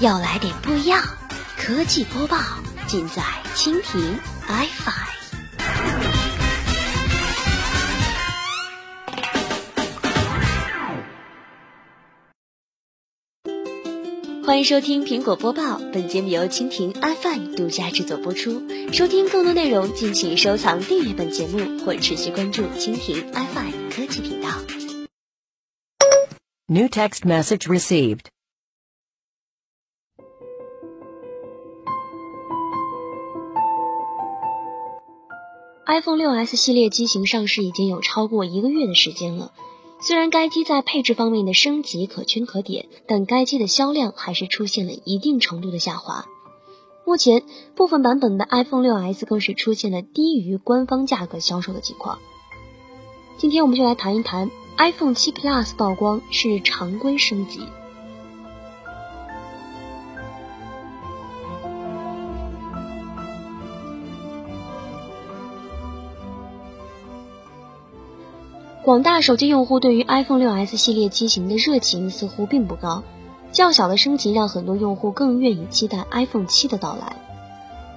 要来点不一样，科技播报尽在蜻蜓 iFi。欢迎收听苹果播报，本节目由蜻蜓 iFi 独家制作播出。收听更多内容，敬请收藏订阅本节目或持续关注蜻蜓 iFi 科技频道。New text message received. iPhone 6s 系列机型上市已经有超过一个月的时间了。虽然该机在配置方面的升级可圈可点，但该机的销量还是出现了一定程度的下滑。目前，部分版本的 iPhone 6s 更是出现了低于官方价格销售的情况。今天我们就来谈一谈 iPhone 7 Plus 曝光是常规升级。广大手机用户对于 iPhone 6s 系列机型的热情似乎并不高，较小的升级让很多用户更愿意期待 iPhone 7的到来。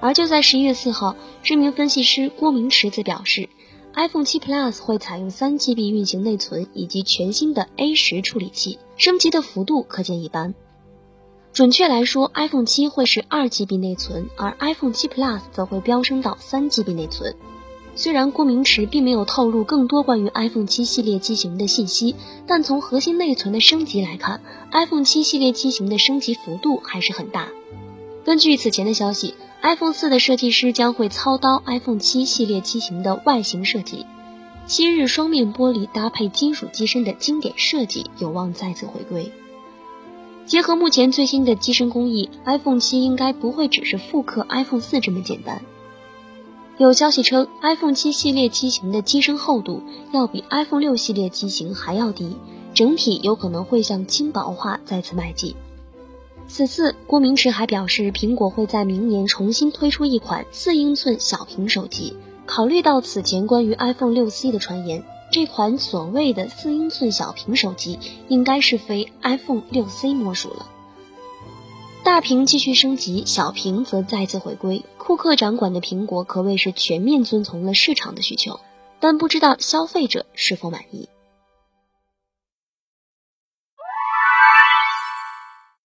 而就在十一月四号，知名分析师郭明池则表示，iPhone 7 Plus 会采用 3GB 运行内存以及全新的 A 十处理器，升级的幅度可见一斑。准确来说，iPhone 7会是 2GB 内存，而 iPhone 7 Plus 则会飙升到 3GB 内存。虽然郭明池并没有透露更多关于 iPhone 7系列机型的信息，但从核心内存的升级来看，iPhone 7系列机型的升级幅度还是很大。根据此前的消息，iPhone 4的设计师将会操刀 iPhone 7系列机型的外形设计，昔日双面玻璃搭配金属机身的经典设计有望再次回归。结合目前最新的机身工艺，iPhone 7应该不会只是复刻 iPhone 4这么简单。有消息称，iPhone 7系列机型的机身厚度要比 iPhone 6系列机型还要低，整体有可能会向轻薄化再次迈进。此次，郭明池还表示，苹果会在明年重新推出一款四英寸小屏手机。考虑到此前关于 iPhone 6C 的传言，这款所谓的四英寸小屏手机应该是非 iPhone 6C 莫属了。大屏继续升级，小屏则再次回归。库克掌管的苹果可谓是全面遵从了市场的需求，但不知道消费者是否满意。